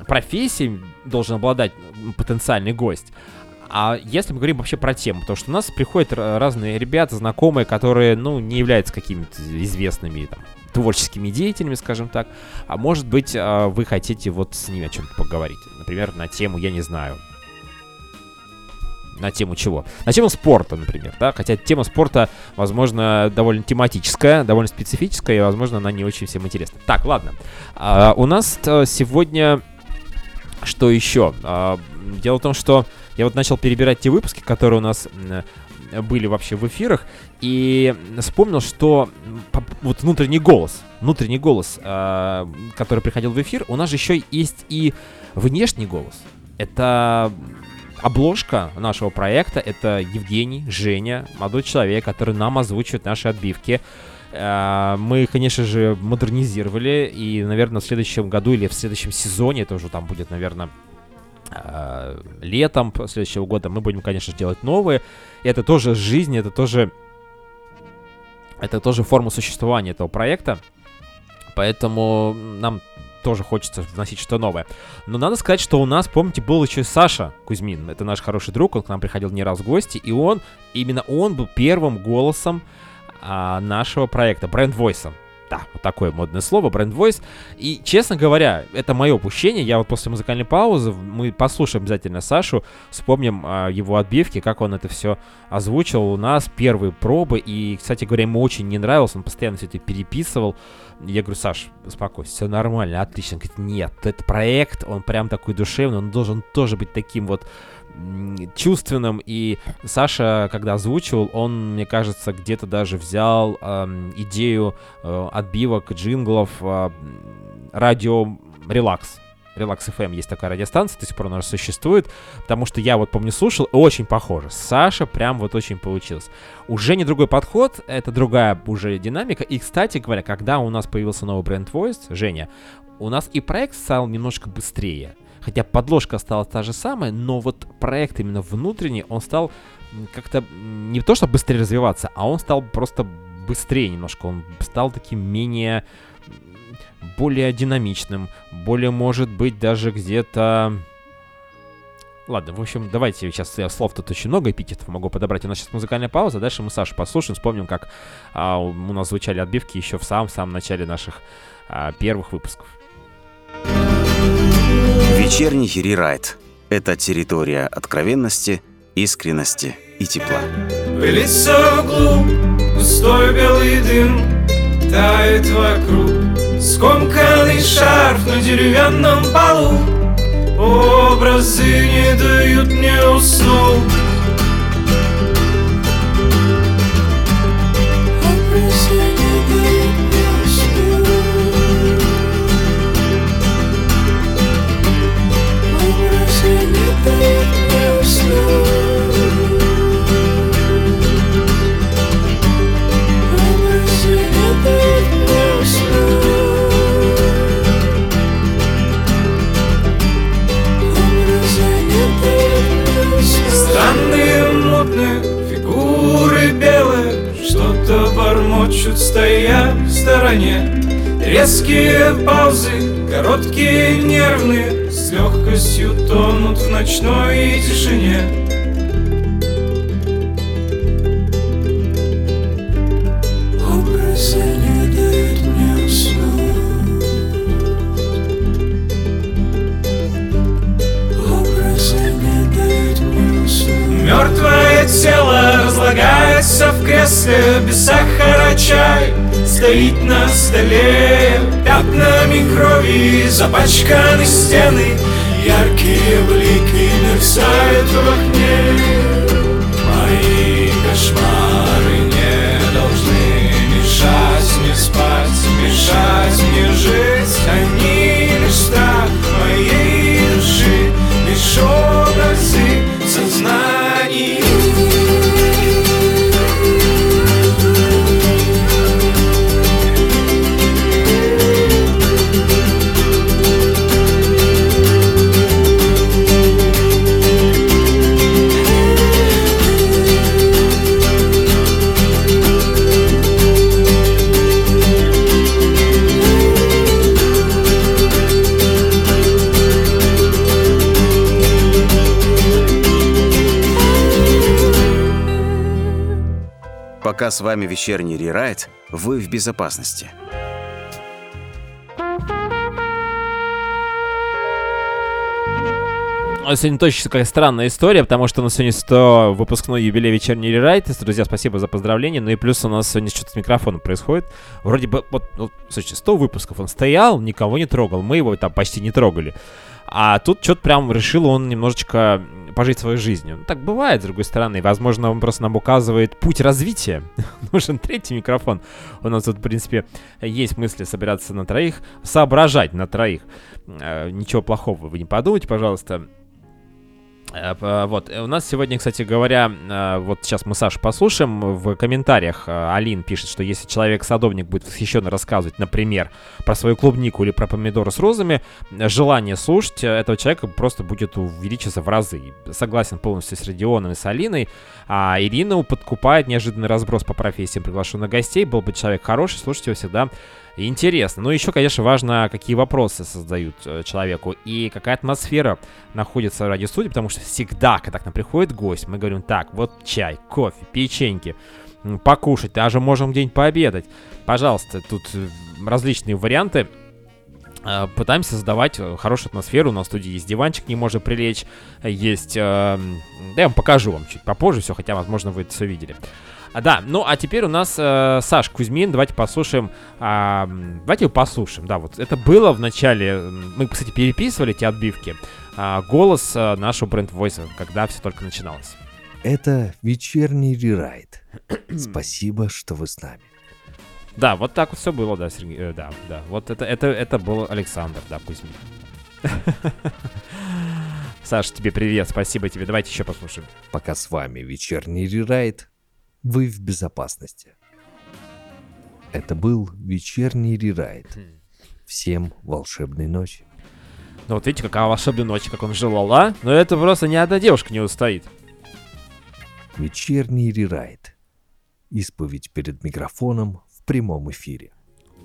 профессии должен обладать потенциальный гость. А если мы говорим вообще про тему, потому что у нас приходят разные ребята, знакомые, которые, ну, не являются какими-то известными там, творческими деятелями, скажем так, а может быть, а, вы хотите вот с ними о чем-то поговорить. Например, на тему, я не знаю, на тему чего? На тему спорта, например, да, хотя тема спорта, возможно, довольно тематическая, довольно специфическая, и, возможно, она не очень всем интересна. Так, ладно. А, у нас сегодня что еще? А, дело в том, что я вот начал перебирать те выпуски, которые у нас были вообще в эфирах, и вспомнил, что вот внутренний голос, внутренний голос, э, который приходил в эфир, у нас же еще есть и внешний голос. Это обложка нашего проекта, это Евгений, Женя, молодой человек, который нам озвучивает наши отбивки. Э, мы, конечно же, модернизировали, и, наверное, в следующем году или в следующем сезоне, это уже там будет, наверное, э, летом следующего года мы будем, конечно, делать новые. И это тоже жизнь, это тоже это тоже форма существования этого проекта. Поэтому нам тоже хочется вносить что-то новое. Но надо сказать, что у нас, помните, был еще Саша Кузьмин. Это наш хороший друг, он к нам приходил не раз в гости. И он, именно он был первым голосом а, нашего проекта, бренд Voice. Да, вот такое модное слово, бренд Voice. И, честно говоря, это мое упущение. Я вот после музыкальной паузы, мы послушаем обязательно Сашу, вспомним а, его отбивки, как он это все озвучил у нас, первые пробы. И, кстати говоря, ему очень не нравилось, он постоянно все это переписывал. Я говорю, Саш, успокойся, все нормально, отлично. Он говорит, нет, этот проект, он прям такой душевный, он должен тоже быть таким вот чувственным. И Саша, когда озвучивал, он, мне кажется, где-то даже взял э, идею э, отбивок, джинглов э, радио «Релакс». Релакс FM есть такая радиостанция, до сих пор она существует, потому что я вот помню слушал, очень похоже. Саша прям вот очень получилось. Уже не другой подход, это другая уже динамика. И, кстати говоря, когда у нас появился новый бренд Voice, Женя, у нас и проект стал немножко быстрее. Хотя подложка осталась та же самая, но вот проект именно внутренний, он стал как-то не то, что быстрее развиваться, а он стал просто быстрее немножко. Он стал таким менее более динамичным, более, может быть, даже где-то... Ладно, в общем, давайте сейчас я слов тут очень много эпитетов могу подобрать. У нас сейчас музыкальная пауза, дальше мы Сашу послушаем, вспомним, как а, у нас звучали отбивки еще в самом-самом начале наших а, первых выпусков. Вечерний рерайт — это территория откровенности, искренности и тепла. Пылится в углу, густой белый дым Тает вокруг. Скомканный шарф на деревянном полу. Образы не дают мне уснуть плачут, стоя в стороне. Резкие паузы, короткие, нервные. С легкостью тонут в ночной тишине. Образы не дают мне уснуть. Образы не дают мне уснуть Тело разлагается в кресле Без сахара чай стоит на столе. Пятнами крови запачканы стены Яркие блики мерцают в окне. Мои кошмары не должны мешать мне спать Мешать мне жить. Они лишь страх моей души Лишь Пока с вами вечерний рерайт, вы в безопасности. Сегодня точно такая странная история, потому что у нас сегодня 100 выпускной юбилей вечерний рерайт. Друзья, спасибо за поздравления. Ну и плюс у нас сегодня что-то с микрофоном происходит. Вроде бы, вот, ну, слушайте, 100 выпусков он стоял, никого не трогал. Мы его там почти не трогали. А тут что-то прям решил он немножечко пожить своей жизнью. Ну, так бывает, с другой стороны. Возможно, он просто нам указывает путь развития. Нужен третий микрофон. У нас тут, в принципе, есть мысли собираться на троих, соображать на троих. Э, ничего плохого вы не подумайте, пожалуйста. Э, Вот, э, у нас сегодня, кстати говоря, э, вот сейчас мы Сашу послушаем, в комментариях Алин пишет, что если человек-садовник будет восхищенно рассказывать, например, про свою клубнику или про помидоры с розами, желание слушать этого человека просто будет увеличиться в разы. Согласен полностью с Родионом и с Алиной, а Ирина подкупает неожиданный разброс по профессиям приглашенных гостей, был бы человек хороший, слушать его всегда интересно. Ну, еще, конечно, важно, какие вопросы создают э, человеку и какая атмосфера находится в радиостудии, потому что всегда, когда к нам приходит гость, мы говорим, так, вот чай, кофе, печеньки, покушать, даже можем где-нибудь пообедать. Пожалуйста, тут э, различные варианты. Э, Пытаемся создавать хорошую атмосферу. У нас в студии есть диванчик, не можно прилечь. Есть... э, Да, я вам покажу вам чуть попозже все, хотя, возможно, вы это все видели. А, да, ну а теперь у нас э, Саш Кузьмин. Давайте послушаем. м, давайте его послушаем. Да, вот это было в начале. Мы, кстати, переписывали эти отбивки. а, голос э, нашего бренд-войса, когда все только начиналось. Это вечерний рерайт. Спасибо, что вы с нами. Да, вот так вот все было, да, Сергей. э, да, да. Вот это, это, это был Александр, да, Кузьмин. Саш, тебе привет, спасибо тебе. Давайте еще послушаем. Пока с вами вечерний рерайт, вы в безопасности. Это был вечерний рерайт. Всем волшебной ночи. Ну вот видите, какая волшебная ночь, как он желал, а? Но это просто ни одна девушка не устоит. Вечерний рерайт. Исповедь перед микрофоном в прямом эфире.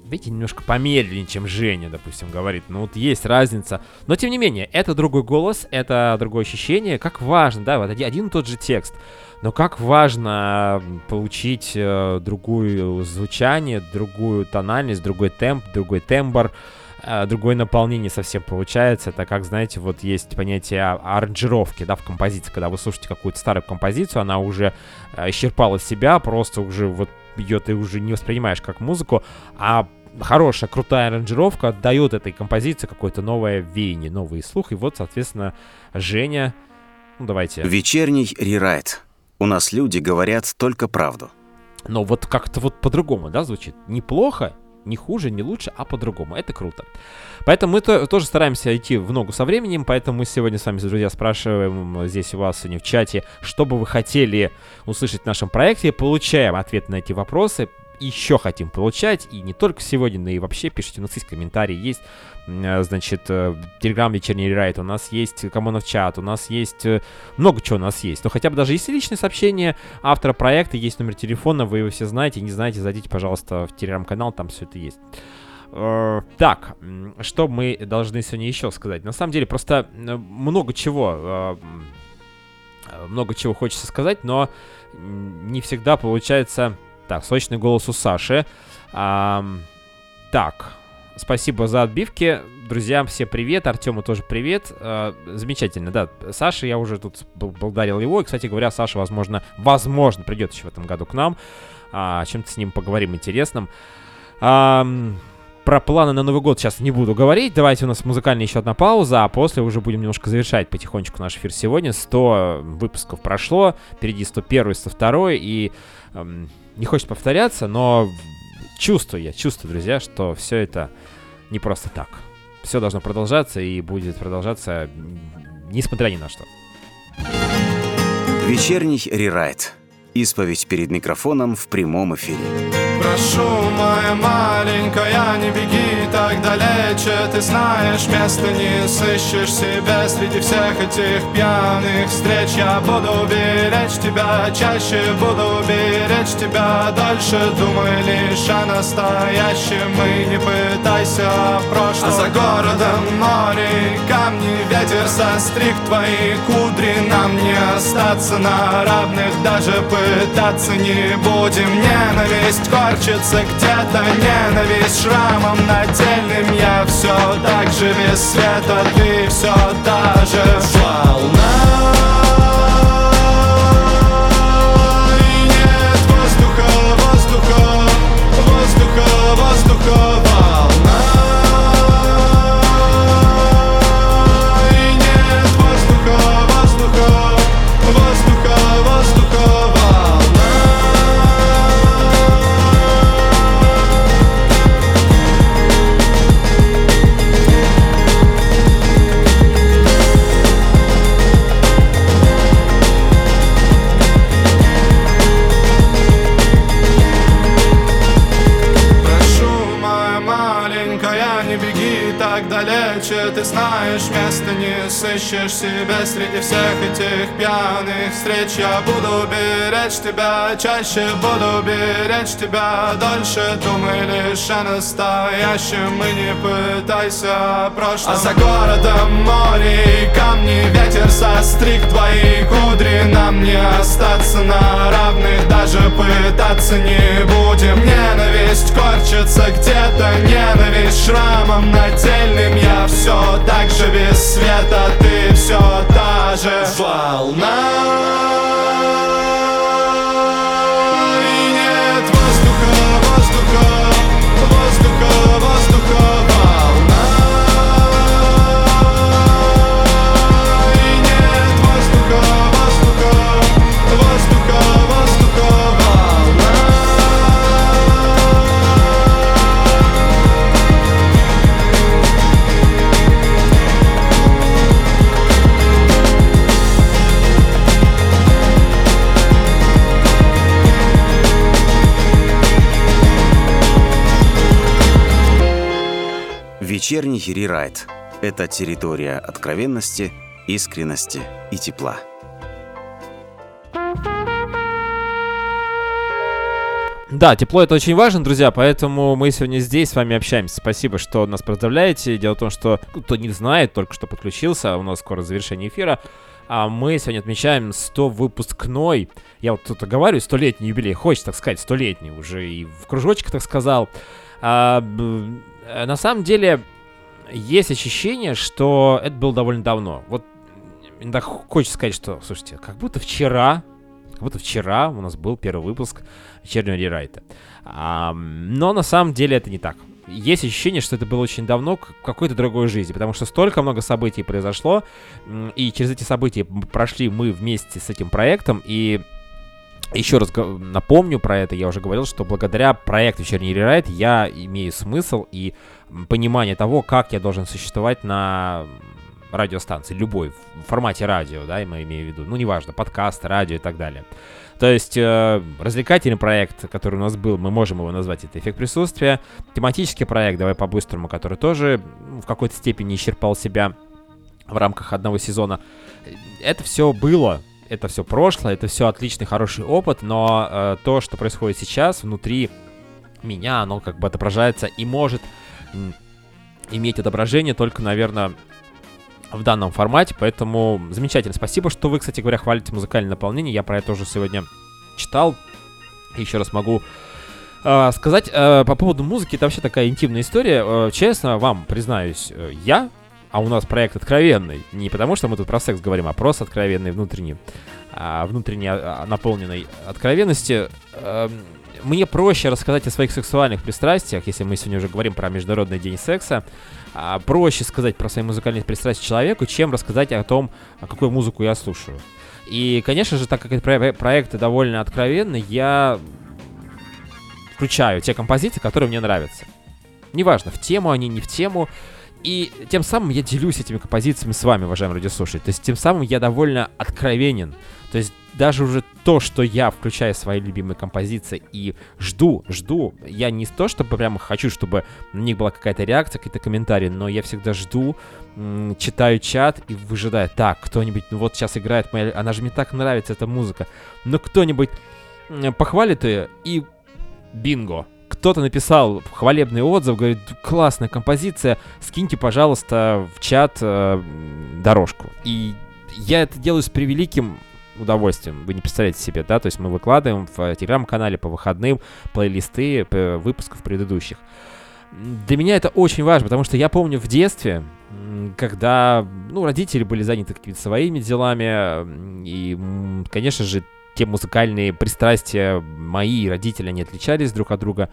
Видите, немножко помедленнее, чем Женя, допустим, говорит. Ну вот есть разница. Но тем не менее, это другой голос, это другое ощущение. Как важно, да, вот один, один и тот же текст. Но как важно получить э, другую звучание, другую тональность, другой темп, другой тембр, э, другое наполнение совсем получается. Это как, знаете, вот есть понятие а- аранжировки, да, в композиции. Когда вы слушаете какую-то старую композицию, она уже э, исчерпала себя, просто уже вот ее ты уже не воспринимаешь как музыку, а хорошая, крутая аранжировка дает этой композиции какое-то новое веяние, новый слух. И вот, соответственно, Женя... Ну, давайте. Вечерний рерайт. У нас люди говорят только правду. Но вот как-то вот по-другому, да, звучит? Неплохо, не хуже, не лучше, а по-другому. Это круто. Поэтому мы то- тоже стараемся идти в ногу со временем, поэтому мы сегодня с вами, друзья, спрашиваем здесь у вас сегодня в чате, что бы вы хотели услышать в нашем проекте, получаем ответ на эти вопросы. Еще хотим получать, и не только сегодня, но и вообще пишите, у нас есть комментарии, есть, э, значит, Телеграм Вечерний Райт, у нас есть Коммунов чат, у нас есть много чего у нас есть. Но хотя бы даже если личные сообщения автора проекта, есть номер телефона, вы его все знаете, не знаете, зайдите, пожалуйста, в Телеграм-канал, там все это есть. Так, что мы должны сегодня еще сказать? На самом деле, просто много чего, много чего хочется сказать, но не всегда получается... Так, сочный голос у Саши. А, так, спасибо за отбивки. Друзьям все привет, Артему тоже привет. А, замечательно, да. Саша, я уже тут благодарил его. И, кстати говоря, Саша, возможно, возможно, придет еще в этом году к нам. А, чем-то с ним поговорим интересным. А, про планы на Новый год сейчас не буду говорить. Давайте у нас музыкальная еще одна пауза, а после уже будем немножко завершать потихонечку наш эфир сегодня. 100 выпусков прошло, впереди 101, 102, и эм, не хочется повторяться, но чувствую я, чувствую, друзья, что все это не просто так. Все должно продолжаться и будет продолжаться, несмотря ни на что. Вечерний рерайт. Исповедь перед микрофоном в прямом эфире. Прошу, моя маленькая, не беги так далече. Ты знаешь, места не сыщешь себе Среди всех этих пьяных встреч. Я буду беречь тебя, чаще буду беречь тебя Дольше. Думай лишь о настоящем И не пытайся о прошлом. А за городом море, камни, ветер состриг твои кудри. Нам не остаться на равных, даже пытаться не будем. Ненависть, корчится где-то ненависть шрамом нательным Я все так же без света, ты все та же. Волна не сыщешь себе Среди всех этих пьяных встреч. Я буду беречь тебя, чаще буду беречь тебя. Дольше думай лишь о настоящем И не пытайся о прошлом. А за городом море и камни Ветер состриг твои кудри. Нам не остаться на равных Даже пытаться не будем. Ненависть корчится где-то Ненависть шрамом нательным. Я все так же без света Ты все та же волна Рерайт. Это территория откровенности, искренности и тепла. Да, тепло это очень важно, друзья, поэтому мы сегодня здесь с вами общаемся. Спасибо, что нас поздравляете. Дело в том, что ну, кто не знает, только что подключился, а у нас скоро завершение эфира. А мы сегодня отмечаем 100 выпускной, я вот тут говорю, столетний юбилей, хочется так сказать, столетний уже и в кружочек так сказал. А, э, на самом деле есть ощущение, что это было довольно давно. Вот иногда хочется сказать, что, слушайте, как будто вчера, как будто вчера у нас был первый выпуск вечернего рерайта. А, но на самом деле это не так. Есть ощущение, что это было очень давно, в какой-то другой жизни, потому что столько много событий произошло, и через эти события прошли мы вместе с этим проектом, и еще раз напомню про это, я уже говорил, что благодаря проекту «Вечерний рерайт» я имею смысл и понимание того, как я должен существовать на радиостанции, любой, в формате радио, да, я имею в виду, ну, неважно, подкаст, радио и так далее. То есть э, развлекательный проект, который у нас был, мы можем его назвать, это эффект присутствия. Тематический проект, давай по-быстрому, который тоже в какой-то степени исчерпал себя в рамках одного сезона. Это все было, это все прошлое, это все отличный, хороший опыт, но э, то, что происходит сейчас внутри меня, оно как бы отображается и может иметь отображение только, наверное, в данном формате, поэтому замечательно. Спасибо, что вы, кстати говоря, хвалите музыкальное наполнение. Я про это уже сегодня читал. Еще раз могу э, сказать э, по поводу музыки. Это вообще такая интимная история. Э, честно вам признаюсь, э, я, а у нас проект откровенный, не потому что мы тут про секс говорим, а просто откровенный внутренний, а, внутренне а, наполненной откровенности. Э, мне проще рассказать о своих сексуальных пристрастиях, если мы сегодня уже говорим про Международный день секса, а, проще сказать про свои музыкальные пристрастия человеку, чем рассказать о том, какую музыку я слушаю. И, конечно же, так как эти про- проекты довольно откровенны, я включаю те композиции, которые мне нравятся. Неважно, в тему они, не в тему. И тем самым я делюсь этими композициями с вами, уважаемые радиослушатели. То есть тем самым я довольно откровенен. То есть даже уже то, что я включаю свои любимые композиции и жду, жду, я не то, чтобы прямо хочу, чтобы на них была какая-то реакция, какие-то комментарии, но я всегда жду, читаю чат и выжидаю, так, кто-нибудь, ну вот сейчас играет моя, она же мне так нравится, эта музыка, но кто-нибудь м, похвалит ее и бинго, кто-то написал хвалебный отзыв, говорит, классная композиция, скиньте, пожалуйста, в чат э, дорожку. И я это делаю с превеликим удовольствием. Вы не представляете себе, да? То есть мы выкладываем в э, телеграм-канале по выходным плейлисты п- выпусков предыдущих. Для меня это очень важно, потому что я помню в детстве, когда, ну, родители были заняты какими-то своими делами, и, конечно же, те музыкальные пристрастия мои и родители, они отличались друг от друга.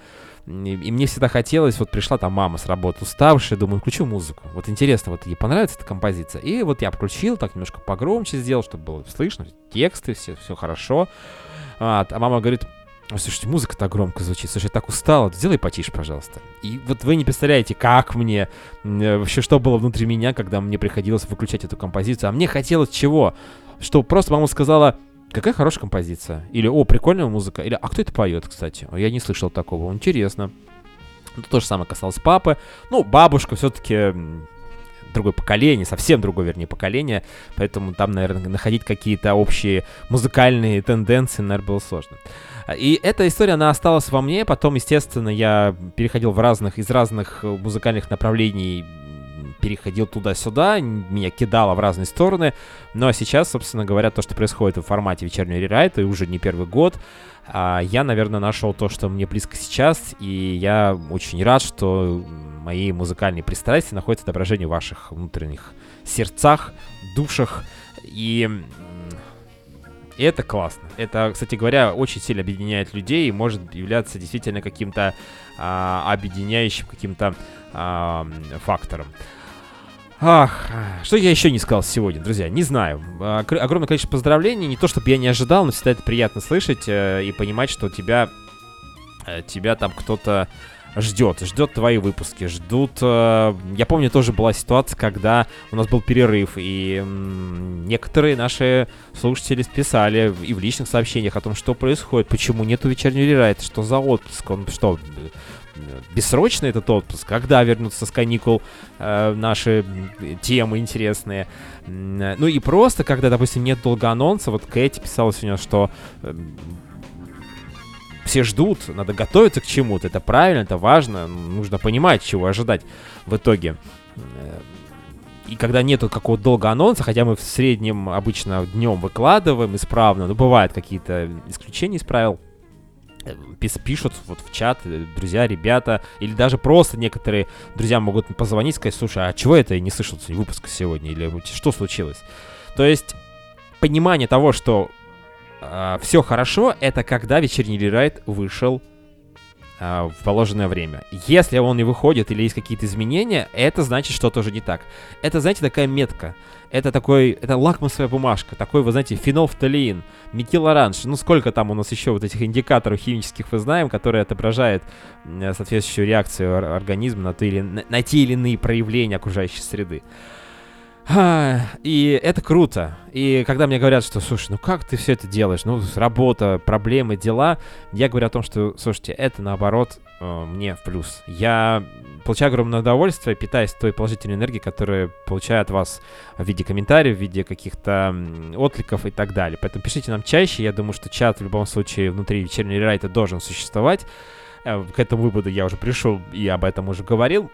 И, мне всегда хотелось, вот пришла там мама с работы уставшая, думаю, включу музыку. Вот интересно, вот ей понравится эта композиция. И вот я включил, так немножко погромче сделал, чтобы было слышно, тексты, все, все хорошо. А, а мама говорит, «Ой, слушайте, музыка так громко звучит, слушай, я так устала, сделай потише, пожалуйста. И вот вы не представляете, как мне, э, вообще, что было внутри меня, когда мне приходилось выключать эту композицию. А мне хотелось чего? Что просто мама сказала, какая хорошая композиция. Или, о, прикольная музыка. Или, а кто это поет, кстати? «О, Я не слышал такого. Интересно. Ну, То же самое касалось папы. Ну, бабушка все-таки другое поколение, совсем другое, вернее, поколение, поэтому там, наверное, находить какие-то общие музыкальные тенденции, наверное, было сложно. И эта история, она осталась во мне, потом, естественно, я переходил в разных, из разных э, музыкальных направлений, переходил туда-сюда, меня кидало в разные стороны, но сейчас, собственно говоря, то, что происходит в формате вечернего рерайта, и уже не первый год, а, я, наверное, нашел то, что мне близко сейчас, и я очень рад, что мои музыкальные пристрастия находятся отображение в ваших внутренних сердцах, душах, и и это классно. Это, кстати говоря, очень сильно объединяет людей и может являться действительно каким-то а, объединяющим каким-то а, фактором. Ах, что я еще не сказал сегодня, друзья, не знаю. Огромное количество поздравлений, не то чтобы я не ожидал, но всегда это приятно слышать э, и понимать, что тебя, э, тебя там кто-то ждет, ждет твои выпуски, ждут... э, Я помню, тоже была ситуация, когда у нас был перерыв, и некоторые наши слушатели писали и в личных сообщениях о том, что происходит, почему нету вечернего рерайта, что за отпуск, он что, э, бессрочный этот отпуск, когда вернутся с каникул э, наши темы интересные. Э, Ну и просто, когда, допустим, нет долго анонса, вот Кэти писала сегодня, что эм, все ждут, надо готовиться к чему-то, это правильно, это важно, нужно понимать, чего ожидать в итоге. Э, И когда нету какого-то долго анонса, хотя мы в среднем обычно днем выкладываем исправно, но бывают какие-то исключения из правил, э, пишут вот в чат, э, друзья, ребята, или даже просто некоторые друзья могут позвонить, сказать, слушай, а чего это я не слышал выпуска сегодня, или что случилось? То есть понимание того, что все хорошо, это когда вечерний рерайт вышел а, в положенное время. Если он не выходит или есть какие-то изменения, это значит, что тоже не так. Это, знаете, такая метка. Это такой, это лакмусовая бумажка. Такой, вы знаете, фенолфталиин, метилоранж. Ну, сколько там у нас еще вот этих индикаторов химических мы знаем, которые отображают м, соответствующую реакцию ор- организма на, те или, на, на те или иные проявления окружающей среды. А, И это круто. И когда мне говорят, что, слушай, ну как ты все это делаешь? Ну, работа, проблемы, дела. Я говорю о том, что, слушайте, это наоборот э, мне в плюс. Я получаю огромное удовольствие, питаясь той положительной энергией, которую получаю от вас в виде комментариев, в виде каких-то откликов и так далее. Поэтому пишите нам чаще. Я думаю, что чат в любом случае внутри вечернего рерайта должен существовать. Э, К этому выводу я уже пришел и об этом уже говорил.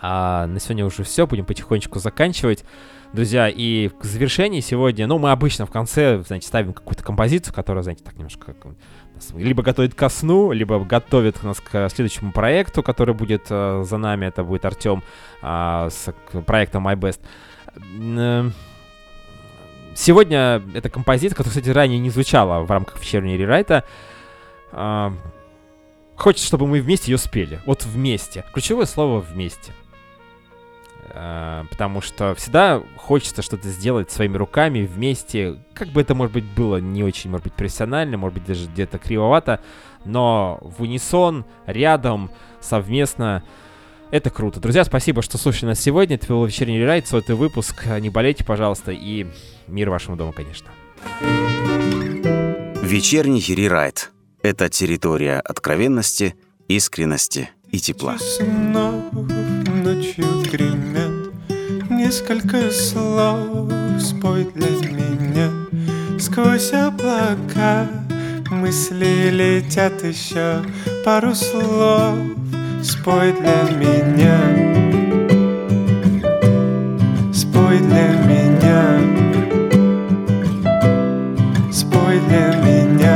А на сегодня уже все, будем потихонечку заканчивать. Друзья, и к завершении сегодня, ну, мы обычно в конце, знаете, ставим какую-то композицию, которая, знаете, так немножко как, либо готовит ко сну, либо готовит нас к следующему проекту, который будет э, за нами, это будет Артем с к проектом My Best. Э, Сегодня эта композиция, которая, кстати, ранее не звучала в рамках вечернего рерайта, а, хочется, чтобы мы вместе ее спели. Вот вместе. Ключевое слово вместе. А, Потому что всегда хочется что-то сделать своими руками вместе. Как бы это, может быть, было не очень, может быть, профессионально, может быть, даже где-то кривовато, но в унисон, рядом, совместно. Это круто. Друзья, спасибо, что слушали нас сегодня. Это был вечерний райд, сотый выпуск. Не болейте, пожалуйста, и мир вашему дому, конечно. Вечерний рерайт – это территория откровенности, искренности и тепла. Ночью Несколько слов спой для меня Сквозь облака мысли летят еще. Пару слов спой для меня. Спой для меня. Спой для меня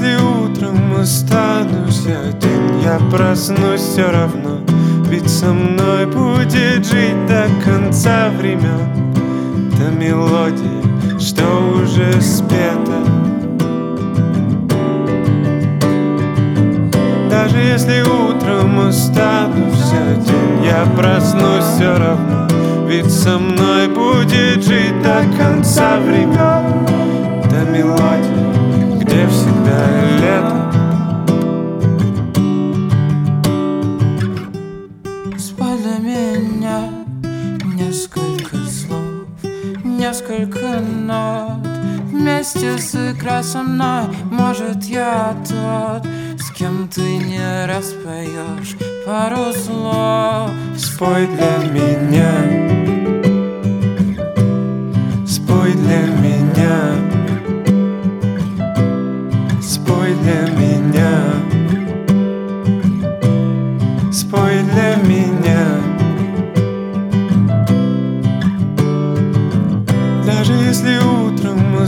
если утром останусь один Я проснусь все равно. Ведь со мной будет жить до конца времен Та мелодия, что уже спета. Даже если утром останусь один Я проснусь все равно. Ведь со мной будет жить до конца времен Та мелодия, где всегда лето. Спой для меня несколько слов, несколько нот. Вместе сыграй со мной, может я тот С кем ты не распоешь пару слов. Спой для меня. Спой для меня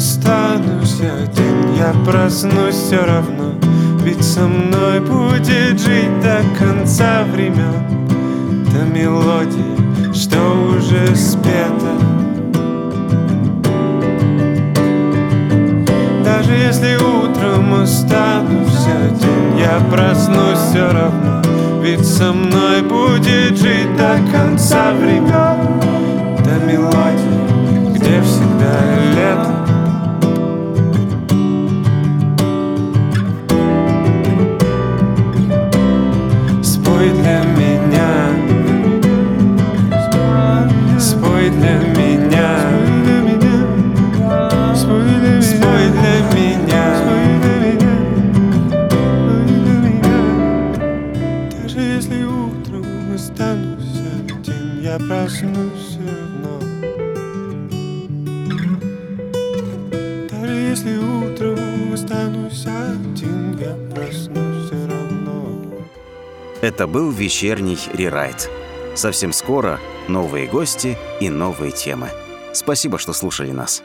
останусь один Я проснусь все равно. Ведь со мной будет жить до конца времен Та мелодия, что уже спета. Даже если утром останусь один Я проснусь все равно. Ведь со мной будет жить до конца времен Та мелодия, где всегда лето Это был вечерний рерайт. Совсем скоро новые гости и новые темы. Спасибо, что слушали нас.